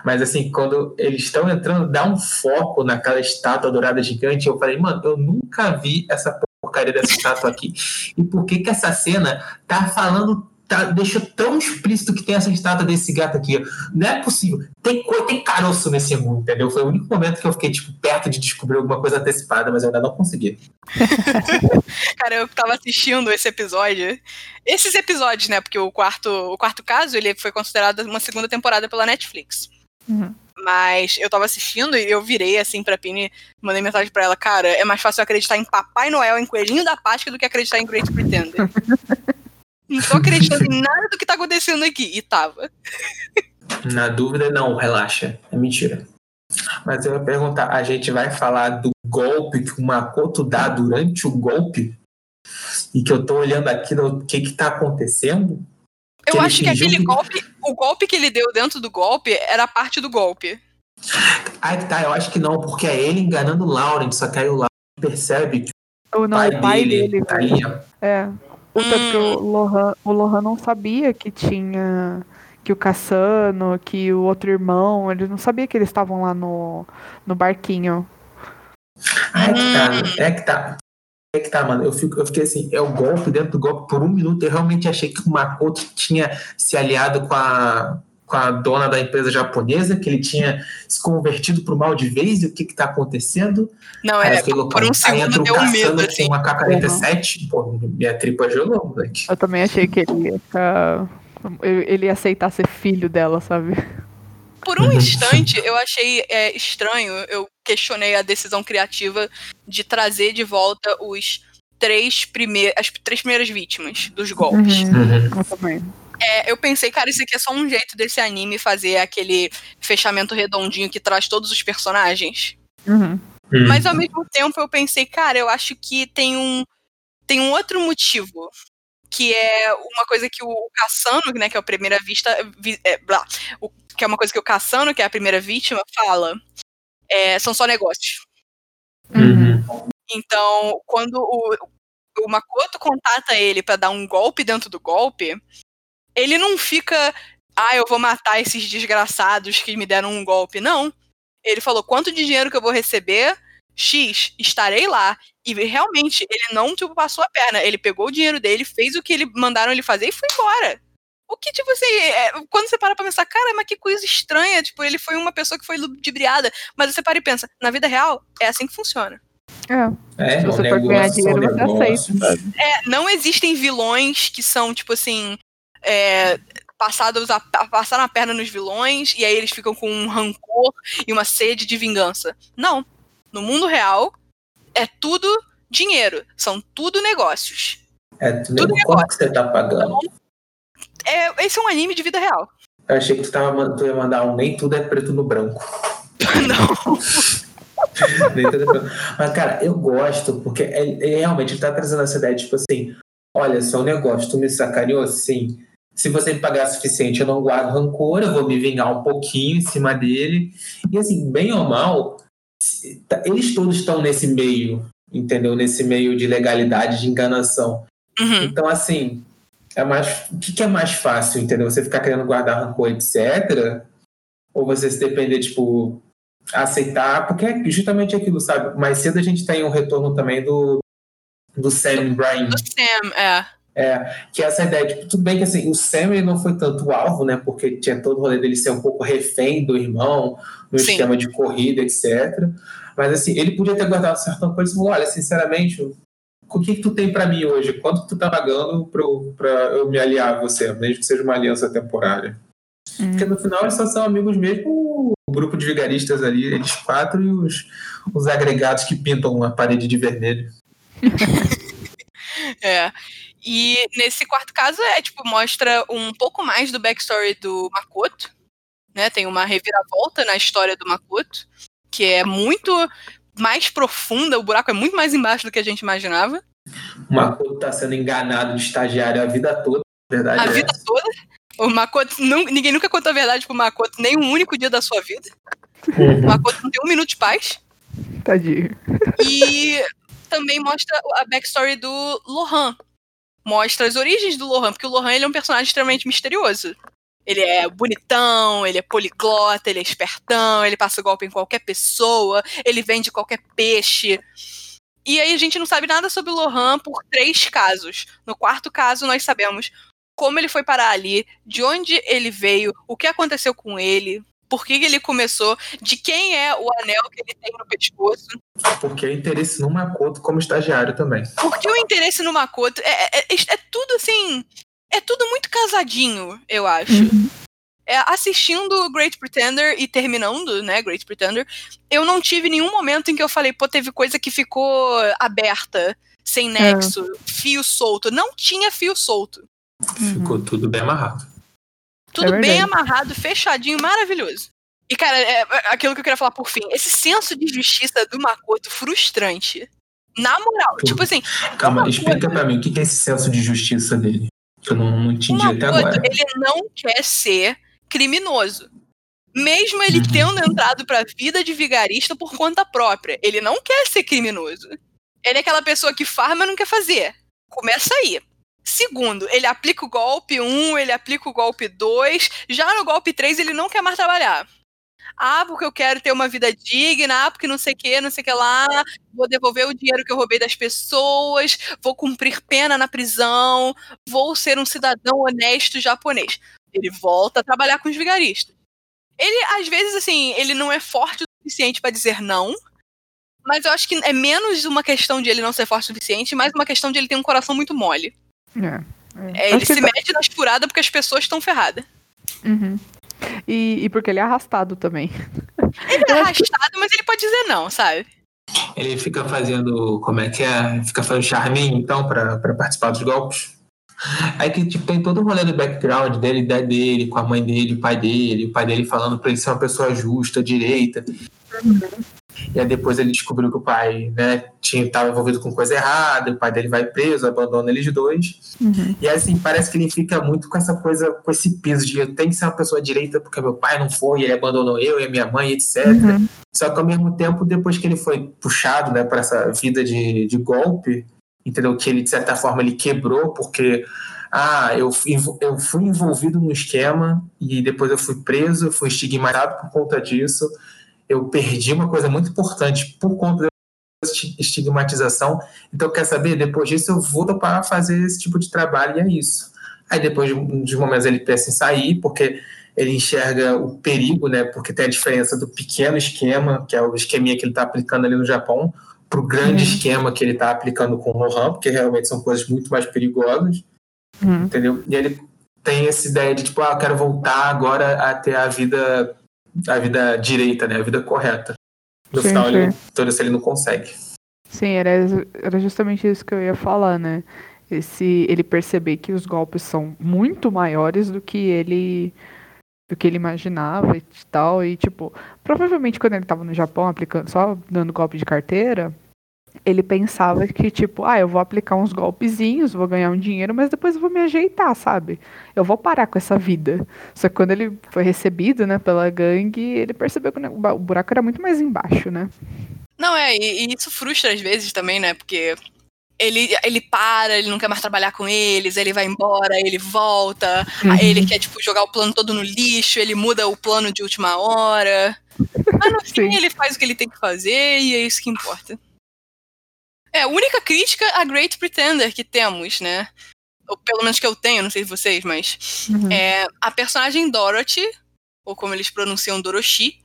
Mas assim, quando eles estão entrando, dá um foco naquela estátua dourada gigante. Eu falei, mano, eu nunca vi essa porcaria dessa estátua aqui. E por que que essa cena tá falando, tá, deixa tão explícito que tem essa estátua desse gato aqui? Não é possível. Tem, tem caroço nesse mundo, entendeu? Foi o único momento que eu fiquei, tipo, perto de descobrir alguma coisa antecipada, mas eu ainda não consegui. [LAUGHS] Cara, eu tava assistindo esse episódio. Esses episódios, né? Porque o quarto, o quarto caso, ele foi considerado uma segunda temporada pela Netflix. Uhum. Mas eu tava assistindo e eu virei assim pra Pini, mandei mensagem pra ela, cara, é mais fácil eu acreditar em Papai Noel, em Coelhinho da Páscoa, do que acreditar em Great Pretender. [LAUGHS] Não tô acreditando em nada do que tá acontecendo aqui. E tava. Na dúvida, não, relaxa. É mentira. Mas eu ia perguntar, a gente vai falar do golpe que o Makoto dá durante o golpe? E que eu tô olhando aqui no que que tá acontecendo? Eu Que ele acho que aquele que- golpe, o golpe que ele deu dentro do golpe era parte do golpe. Que tá, eu acho que não, porque é ele enganando o Lauren, só que aí o Lauren percebe que Ou não, pai, o pai dele, dele. tá ali, ó. É. Que o Lohan, o Lohan não sabia que tinha. Que o Cassano, que o outro irmão, ele não sabia que eles estavam lá no, no barquinho. Ah, é que tá, é que tá. É que tá, mano. Eu, fico, eu fiquei assim, é o golpe dentro do golpe. Por um minuto eu realmente achei que o Makoto tinha se aliado com a, com a dona da empresa japonesa, que ele tinha se convertido pro mal de vez, e o que que tá acontecendo. Não, Aí é, por um segundo o deu um medo, assim. uma K-47, pô, minha tripa gelou, moleque. Eu também achei que ele ia ficar. Ele ia aceitar ser filho dela, sabe? Por um instante, eu achei é, estranho, eu questionei a decisão criativa de trazer de volta os três primeiros, as três primeiras vítimas dos golpes. Uhum. Eu também. É, eu pensei, cara, isso aqui é só um jeito desse anime fazer aquele fechamento redondinho que traz todos os personagens. Uhum. Hum. Mas ao mesmo tempo eu pensei, cara, eu acho que tem um tem um outro motivo que é uma coisa que o Cassano, né, que é a primeira vista, vi- é, blá, o- que é uma coisa que o Cassano, que é a primeira vítima, fala. É, são só negócios. Uhum. Então, quando o, o Makoto contata ele para dar um golpe dentro do golpe, ele não fica, ah, eu vou matar esses desgraçados que me deram um golpe. Não. Ele falou quanto de dinheiro que eu vou receber, X, estarei lá. E realmente, ele não, tipo, passou a perna. Ele pegou o dinheiro dele, fez o que ele mandaram ele fazer e foi embora. O que, tipo assim, é, quando você para pra pensar, cara, mas que coisa estranha, tipo, ele foi uma pessoa que foi ludibriada, mas você para e pensa, na vida real, é assim que funciona. É. é Se você for ganhar dinheiro, você aceita. É, não existem vilões que são, tipo assim, é, passados a, passaram a perna nos vilões e aí eles ficam com um rancor e uma sede de vingança. Não. No mundo real, é tudo dinheiro. São tudo negócios. É tudo, tudo negócio. que você tá pagando. É, esse é um anime de vida real. Eu achei que tu, tava, tu ia mandar um nem tudo é preto no branco. [LAUGHS] [LAUGHS] Não. Mas, cara, eu gosto, porque é, é, realmente ele tá trazendo essa ideia, tipo assim, olha, só um negócio, tu me sacaneou assim. Se você me pagar o suficiente, eu não guardo rancor, eu vou me vingar um pouquinho em cima dele. E assim, bem ou mal, eles todos estão nesse meio, entendeu? Nesse meio de legalidade, de enganação. Uhum. Então, assim, é mais, o que, que, é mais fácil, entendeu? Você ficar querendo guardar rancor, etc. Ou você se depender, tipo, aceitar, porque é justamente aquilo, sabe? Mais cedo a gente tem um retorno também do, do Sam Brian. Do Sam, é. É, que é essa ideia, tipo, tudo bem que assim, o Sam não foi tanto alvo, né? Porque tinha todo o rolê dele ser um pouco refém do irmão, no Sim. esquema de corrida, etc. Mas assim, ele podia ter guardado certa coisa e falou: olha, sinceramente, o que, que tu tem para mim hoje? Quanto tu tá pagando para eu me aliar a você, mesmo que seja uma aliança temporária? Hum. Porque no final eles só são amigos mesmo, o grupo de vigaristas ali, eles quatro e os, os agregados que pintam a parede de vermelho. [LAUGHS] é. E nesse quarto caso é tipo mostra um pouco mais do backstory do Makoto, né? Tem uma reviravolta na história do Makoto, que é muito mais profunda, o buraco é muito mais embaixo do que a gente imaginava. O Makoto tá sendo enganado de estagiário a vida toda, verdade. A é. vida toda. O Makoto, não, ninguém nunca contou a verdade pro Makoto nem um único dia da sua vida. Uhum. O Makoto não tem um minuto de paz. Tadinho. E também mostra a backstory do Lohan. Mostra as origens do Lohan, porque o Lohan ele é um personagem extremamente misterioso. Ele é bonitão, ele é poliglota, ele é espertão, ele passa golpe em qualquer pessoa, ele vende qualquer peixe. E aí a gente não sabe nada sobre o Lohan por três casos. No quarto caso, nós sabemos como ele foi parar ali, de onde ele veio, o que aconteceu com ele, por que ele começou, de quem é o anel que ele tem no pescoço. Porque é interesse no Makoto como estagiário também. Porque o interesse no Makoto é, é, é, é tudo assim. É tudo muito casadinho, eu acho. Uhum. É, assistindo Great Pretender e terminando, né, Great Pretender, eu não tive nenhum momento em que eu falei, pô, teve coisa que ficou aberta, sem é. nexo, fio solto. Não tinha fio solto. Ficou uhum. tudo bem amarrado. Tudo é bem amarrado, fechadinho, maravilhoso. E, cara, é, é, aquilo que eu queria falar por fim, esse senso de justiça do Makoto frustrante. Na moral, tipo assim. Calma, explica pra mim, o que é esse senso de justiça dele? Que eu não, não entendi até agora. Ele não quer ser criminoso. Mesmo ele uhum. tendo entrado pra vida de vigarista por conta própria. Ele não quer ser criminoso. Ele é aquela pessoa que faz, mas não quer fazer. Começa aí. Segundo, ele aplica o golpe 1, um, ele aplica o golpe 2. Já no golpe 3, ele não quer mais trabalhar. Ah, porque eu quero ter uma vida digna, ah, porque não sei o que, não sei o que lá, vou devolver o dinheiro que eu roubei das pessoas, vou cumprir pena na prisão, vou ser um cidadão honesto japonês. Ele volta a trabalhar com os vigaristas. Ele, às vezes, assim, ele não é forte o suficiente para dizer não, mas eu acho que é menos uma questão de ele não ser forte o suficiente, mais uma questão de ele ter um coração muito mole. É, é. é ele se tá... mete nas furadas porque as pessoas estão ferradas. Uhum. E, e porque ele é arrastado também. Ele é arrastado, mas ele pode dizer não, sabe? Ele fica fazendo. Como é que é? Fica fazendo charminho, então, pra, pra participar dos golpes. Aí que tipo, tem todo o rolê do background dele, da dele, com a mãe dele, o pai dele, o pai dele falando pra ele ser uma pessoa justa, direita. Uhum. E aí depois ele descobriu que o pai, né, tinha estava envolvido com coisa errada, o pai dele vai preso, abandona eles dois. Uhum. E assim, parece que ele fica muito com essa coisa, com esse peso de eu tenho que ser uma pessoa direita porque meu pai não foi, ele abandonou eu e a minha mãe, etc. Uhum. Só que ao mesmo tempo, depois que ele foi puxado, né, para essa vida de, de golpe, entendeu? Que ele, de certa forma, ele quebrou porque ah, eu, eu fui envolvido no esquema e depois eu fui preso, fui estigmatizado por conta disso. Eu perdi uma coisa muito importante por conta dessa estigmatização. Então, quer saber? Depois disso, eu vou para fazer esse tipo de trabalho e é isso. Aí, depois de momentos, ele pensa em sair, porque ele enxerga o perigo, né? Porque tem a diferença do pequeno esquema, que é o esqueminha que ele está aplicando ali no Japão, para o grande uhum. esquema que ele está aplicando com o Rohan, porque realmente são coisas muito mais perigosas. Uhum. Entendeu? E ele tem essa ideia de, tipo, ah, eu quero voltar agora a ter a vida, a vida direita, né? A vida correta. No sim, final, sim. Ele, todo isso ele não consegue. Sim, era, era justamente isso que eu ia falar, né? Esse, ele perceber que os golpes são muito maiores do que ele do que ele imaginava e tal. E, tipo, provavelmente quando ele tava no Japão aplicando, só dando golpe de carteira, ele pensava que, tipo, ah, eu vou aplicar uns golpezinhos, vou ganhar um dinheiro, mas depois eu vou me ajeitar, sabe? Eu vou parar com essa vida. Só que quando ele foi recebido, né, pela gangue, ele percebeu que o buraco era muito mais embaixo, né? Não, é, e, e isso frustra às vezes também, né? Porque ele, ele para, ele não quer mais trabalhar com eles, ele vai embora, ele volta, uhum. ele quer, tipo, jogar o plano todo no lixo, ele muda o plano de última hora. Mas no [LAUGHS] fim ele faz o que ele tem que fazer e é isso que importa. É, a única crítica a Great Pretender que temos, né? Ou pelo menos que eu tenho, não sei se vocês, mas. Uhum. É, a personagem Dorothy, ou como eles pronunciam Doroshi,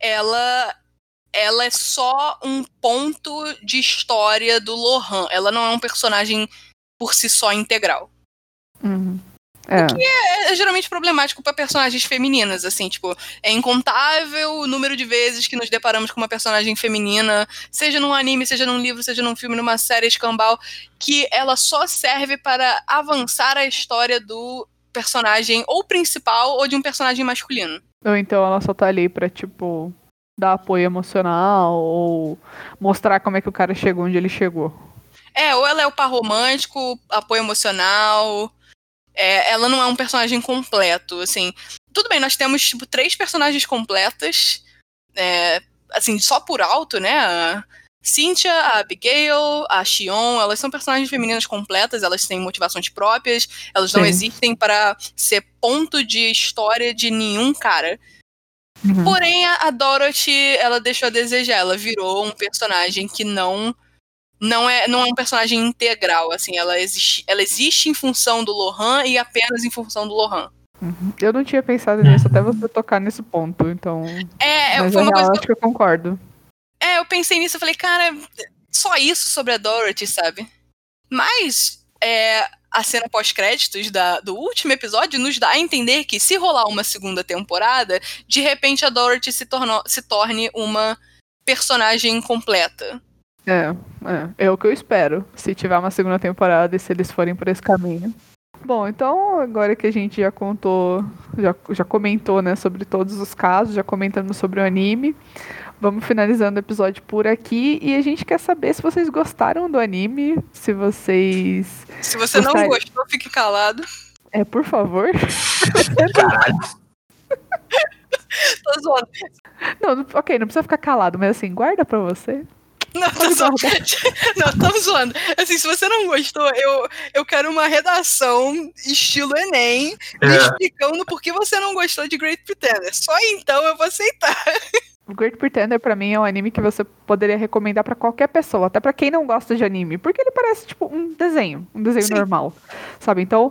ela. Ela é só um ponto de história do Lohan. Ela não é um personagem por si só integral. Uhum. É. O que é, é geralmente problemático para personagens femininas, assim, tipo, é incontável o número de vezes que nos deparamos com uma personagem feminina, seja num anime, seja num livro, seja num filme, numa série escambau, que ela só serve para avançar a história do personagem ou principal ou de um personagem masculino. Ou então ela só tá ali pra, tipo, dar apoio emocional ou mostrar como é que o cara chegou onde ele chegou. É, ou ela é o par romântico, apoio emocional, é, ela não é um personagem completo, assim. Tudo bem, nós temos, tipo, três personagens completas, é, assim, só por alto, né? A Cynthia, a Abigail, a Xion, elas são personagens femininas completas, elas têm motivações próprias, elas Sim. não existem para ser ponto de história de nenhum cara. Uhum. Porém, a Dorothy, ela deixou a desejar, ela virou um personagem que não não é, não é um personagem integral, assim, ela existe, ela existe em função do Lohan e apenas em função do Lohan. Uhum. Eu não tinha pensado nisso até você tocar nesse ponto, então. É, Mas foi uma coisa que eu... acho que eu concordo. É, eu pensei nisso, eu falei, cara, só isso sobre a Dorothy, sabe? Mas é, a cena pós-créditos do último episódio nos dá a entender que se rolar uma segunda temporada, de repente a Dorothy se, tornou, se torne uma personagem completa. É, é, é o que eu espero. Se tiver uma segunda temporada e se eles forem por esse caminho. Bom, então agora que a gente já contou, já, já comentou, né, sobre todos os casos, já comentamos sobre o anime, vamos finalizando o episódio por aqui e a gente quer saber se vocês gostaram do anime, se vocês. Se você não gostou, fique calado. É, por favor. Caralho. [LAUGHS] Tô zoando. Não, ok, não precisa ficar calado, mas assim, guarda pra você. [LAUGHS] Não, tô zoando. não, estamos zoando. Assim, se você não gostou, eu, eu quero uma redação estilo Enem é. explicando por que você não gostou de Great Pretender. Só então eu vou aceitar. O Great Pretender para mim é um anime que você poderia recomendar para qualquer pessoa, até para quem não gosta de anime, porque ele parece tipo um desenho, um desenho Sim. normal, sabe? Então,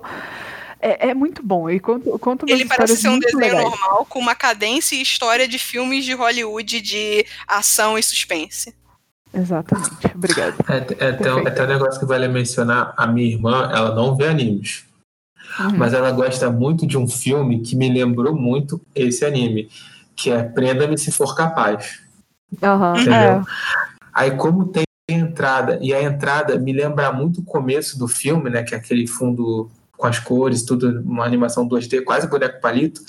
é, é, muito bom. E conto, conto Ele parece ser um desenho legais. normal, com uma cadência e história de filmes de Hollywood de ação e suspense. Exatamente. Obrigado. É, é, até, até um negócio que vale mencionar: a minha irmã, ela não vê animes. Uhum. Mas ela gosta muito de um filme que me lembrou muito esse anime, que é Prenda-me se for capaz. Uhum, entendeu? É. Aí, como tem entrada, e a entrada me lembra muito o começo do filme, né? Que é aquele fundo com as cores, tudo, uma animação 2D, quase boneco palito.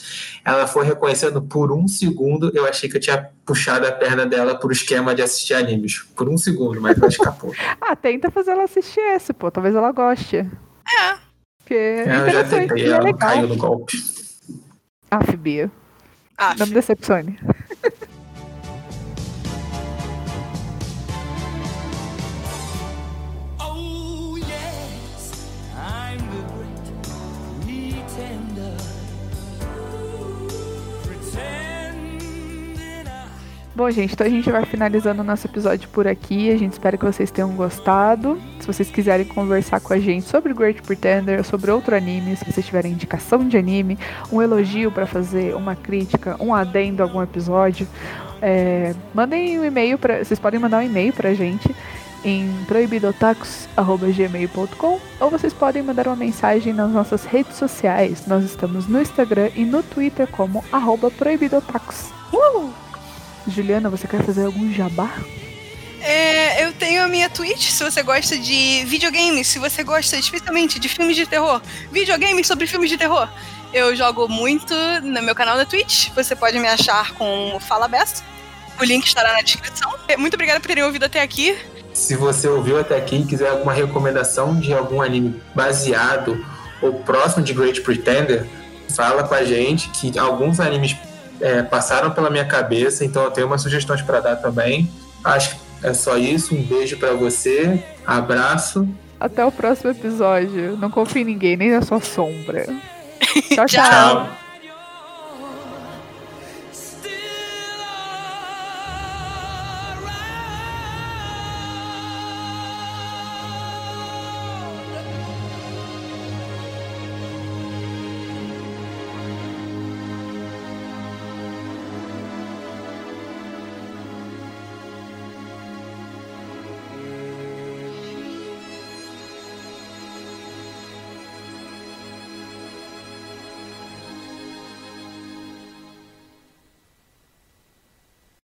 Ela foi reconhecendo por um segundo, eu achei que eu tinha puxado a perna dela pro esquema de assistir animes. Por um segundo, mas ela escapou. [LAUGHS] ah, tenta fazer ela assistir esse, pô. Talvez ela goste. É. Porque é, eu já tentei, é ela caiu no golpe. Aff, Bia. Aff. Não me decepcione. [LAUGHS] Bom, gente, então a gente vai finalizando o nosso episódio por aqui. A gente espera que vocês tenham gostado. Se vocês quiserem conversar com a gente sobre Great Pretender, sobre outro anime, se vocês tiverem indicação de anime, um elogio para fazer, uma crítica, um adendo a algum episódio, é, mandem um e-mail para. Vocês podem mandar um e-mail pra gente em proibidotacos.gmail.com ou vocês podem mandar uma mensagem nas nossas redes sociais. Nós estamos no Instagram e no Twitter como proibidotacos. Uh! Juliana, você quer fazer algum jabá? É, eu tenho a minha Twitch, se você gosta de videogames, se você gosta especialmente de filmes de terror, videogames sobre filmes de terror. Eu jogo muito no meu canal da Twitch, você pode me achar com Fala Best. O link estará na descrição. Muito obrigada por terem ouvido até aqui. Se você ouviu até aqui e quiser alguma recomendação de algum anime baseado ou próximo de Great Pretender, fala com a gente que alguns animes é, passaram pela minha cabeça, então eu tenho umas sugestões para dar também. Acho que é só isso. Um beijo para você, abraço. Até o próximo episódio. Não confie em ninguém, nem na sua sombra. [LAUGHS] tchau. tchau. tchau.